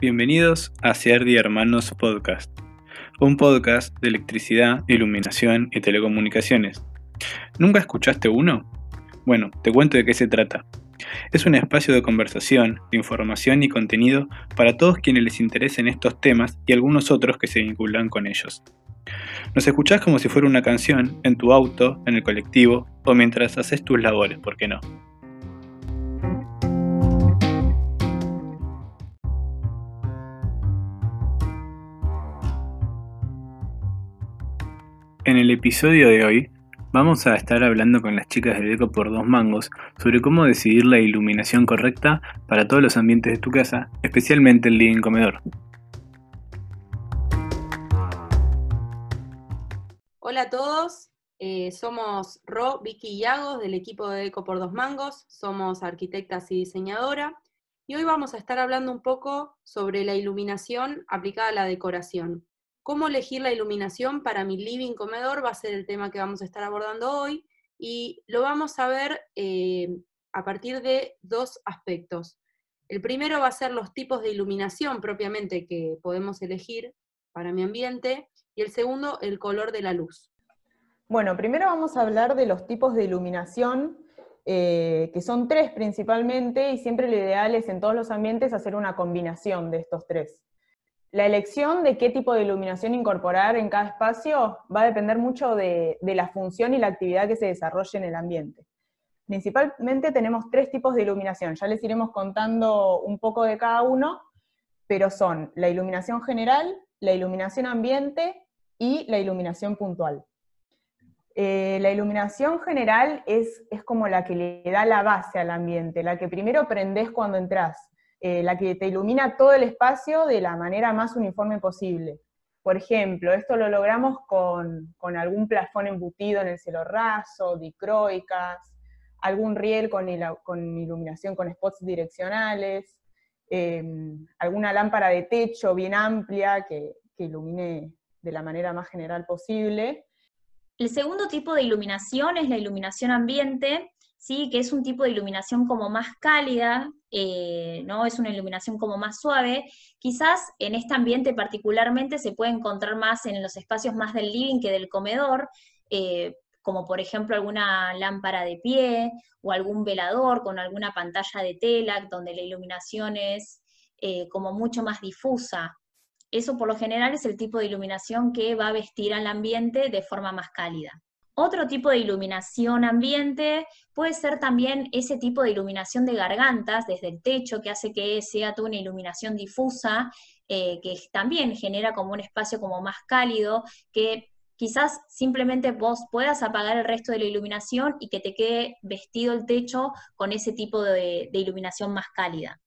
Bienvenidos a Ciardi Hermanos Podcast, un podcast de electricidad, iluminación y telecomunicaciones. ¿Nunca escuchaste uno? Bueno, te cuento de qué se trata. Es un espacio de conversación, de información y contenido para todos quienes les interesen estos temas y algunos otros que se vinculan con ellos. Nos escuchás como si fuera una canción en tu auto, en el colectivo o mientras haces tus labores, ¿por qué no? En el episodio de hoy vamos a estar hablando con las chicas de Deco por dos mangos sobre cómo decidir la iluminación correcta para todos los ambientes de tu casa, especialmente el living comedor. Hola a todos, eh, somos Ro, Vicky y Yagos del equipo de Deco por dos mangos, somos arquitectas y diseñadora y hoy vamos a estar hablando un poco sobre la iluminación aplicada a la decoración. Cómo elegir la iluminación para mi living comedor va a ser el tema que vamos a estar abordando hoy y lo vamos a ver eh, a partir de dos aspectos. El primero va a ser los tipos de iluminación propiamente que podemos elegir para mi ambiente y el segundo, el color de la luz. Bueno, primero vamos a hablar de los tipos de iluminación, eh, que son tres principalmente, y siempre lo ideal es en todos los ambientes hacer una combinación de estos tres. La elección de qué tipo de iluminación incorporar en cada espacio va a depender mucho de, la función y la actividad que se desarrolle en el ambiente. Principalmente tenemos tres tipos de iluminación, ya les iremos contando un poco de cada uno, pero son la iluminación general, la iluminación ambiente y la iluminación puntual. Eh, la iluminación general es, es como la que le da la base al ambiente, la que primero prendés cuando entras, eh, la que te ilumina todo el espacio de la manera más uniforme posible. Por ejemplo, esto lo logramos con, algún plafón embutido en el cielo raso, dicroicas, algún riel con, iluminación con spots direccionales, em, alguna lámpara de techo bien amplia que, que ilumine de la manera más general posible. El segundo tipo de iluminación es la iluminación ambiente, ¿sí? que es un tipo de iluminación como más cálida, eh, ¿no? es una iluminación como más suave. Quizás en este ambiente particularmente se puede encontrar más en los espacios más del living que del comedor, eh, como por ejemplo alguna lámpara de pie o algún velador con alguna pantalla de tela donde la iluminación es eh, como mucho más difusa. Eso por lo general es el tipo de iluminación que va a vestir al ambiente de forma más cálida. Otro tipo de iluminación ambiente puede ser también ese tipo de iluminación de gargantas desde el techo que hace que sea toda una iluminación difusa, eh, que también genera como un espacio como más cálido, que quizás simplemente vos puedas apagar el resto de la iluminación y que te quede vestido el techo con ese tipo de, de iluminación más cálida.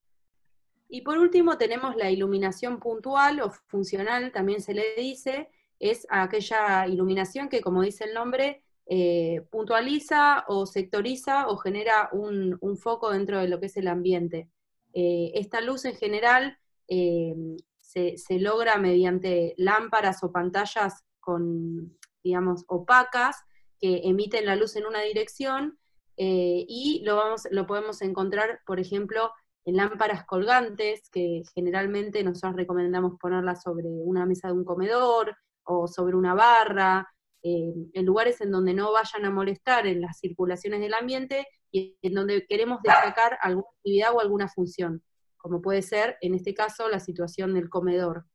Y por último tenemos la iluminación puntual o funcional, también se le dice, es aquella iluminación que, como dice el nombre, eh, puntualiza o sectoriza o genera un, foco dentro de lo que es el ambiente. Eh, esta luz en general eh, se, logra mediante lámparas o pantallas con, digamos, opacas que emiten la luz en una dirección y lo, vamos, lo podemos encontrar, por ejemplo, en lámparas colgantes, que generalmente nosotros recomendamos ponerlas sobre una mesa de un comedor, o sobre una barra, eh, en lugares en donde no vayan a molestar en las circulaciones del ambiente y en donde queremos destacar alguna actividad o alguna función, como puede ser en este caso la situación del comedor.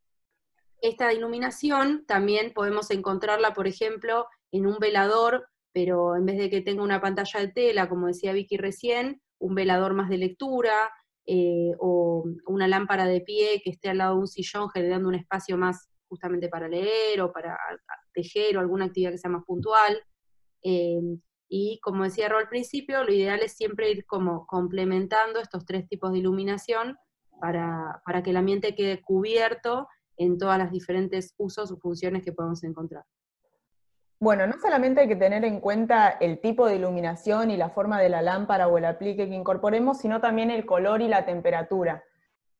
Esta iluminación también podemos encontrarla, por ejemplo, en un velador, pero en vez de que tenga una pantalla de tela, como decía Vicky recién, un velador más de lectura, eh, o una lámpara de pie que esté al lado de un sillón generando un espacio más justamente para leer o para tejer o alguna actividad que sea más puntual. Eh, y como decía Ro al principio, lo ideal es siempre ir como complementando estos tres tipos de iluminación para, para que el ambiente quede cubierto en todas las diferentes usos o funciones que podemos encontrar. Bueno, no solamente hay que tener en cuenta el tipo de iluminación y la forma de la lámpara o el aplique que incorporemos, sino también el color y la temperatura.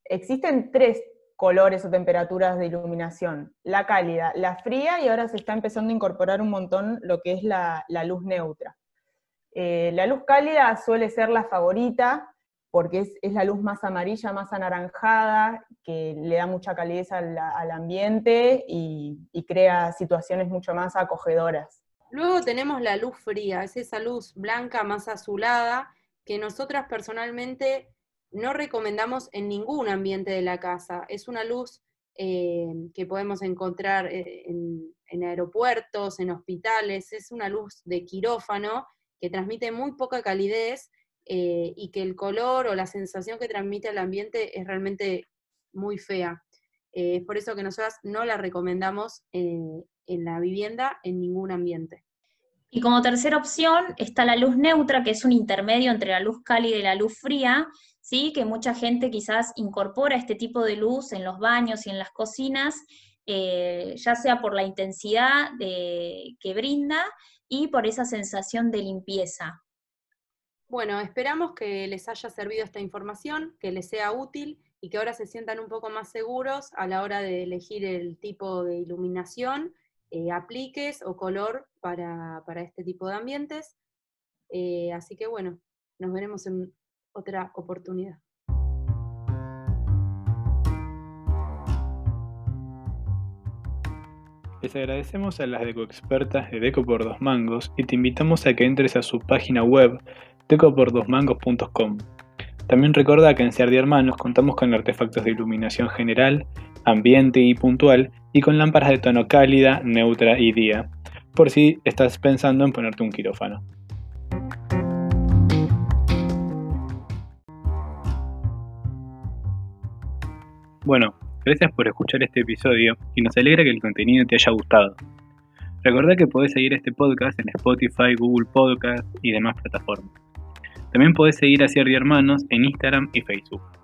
Existen tres colores o temperaturas de iluminación. La cálida, la fría y ahora se está empezando a incorporar un montón lo que es la, luz neutra. Eh, la luz cálida suele ser la favorita, porque es, la luz más amarilla, más anaranjada, que le da mucha calidez al, ambiente y, crea situaciones mucho más acogedoras. Luego tenemos la luz fría, es esa luz blanca más azulada que nosotras personalmente no recomendamos en ningún ambiente de la casa. Es una luz eh, que podemos encontrar eh, en, aeropuertos, en hospitales, es una luz de quirófano que transmite muy poca calidez eh, y que el color o la sensación que transmite al ambiente es realmente muy fea. Es por eso que nosotras no la recomendamos en la vivienda en ningún ambiente. Y como tercera opción está la luz neutra, que es un intermedio entre la luz cálida y la luz fría, ¿sí? que mucha gente quizás incorpora este tipo de luz en los baños y en las cocinas, eh, ya sea por la intensidad que brinda y por esa sensación de limpieza. Bueno, esperamos que les haya servido esta información, que les sea útil y que ahora se sientan un poco más seguros a la hora de elegir el tipo de iluminación, eh, apliques o color para, este tipo de ambientes. Eh, así que bueno, nos veremos en otra oportunidad. Les agradecemos a las decoexpertas de Deco por dos mangos y te invitamos a que entres a su página web decopordosmangos.com. También recuerda que en Cerdi Hermanos contamos con artefactos de iluminación general, ambiente y puntual y con lámparas de tono cálida, neutra y día, por si estás pensando en ponerte un quirófano. Bueno, gracias por escuchar este episodio y nos alegra que el contenido te haya gustado. Recuerda que podés seguir este podcast en Spotify, Google Podcast y demás plataformas. También podés seguir a Cierdi Hermanos en Instagram y Facebook.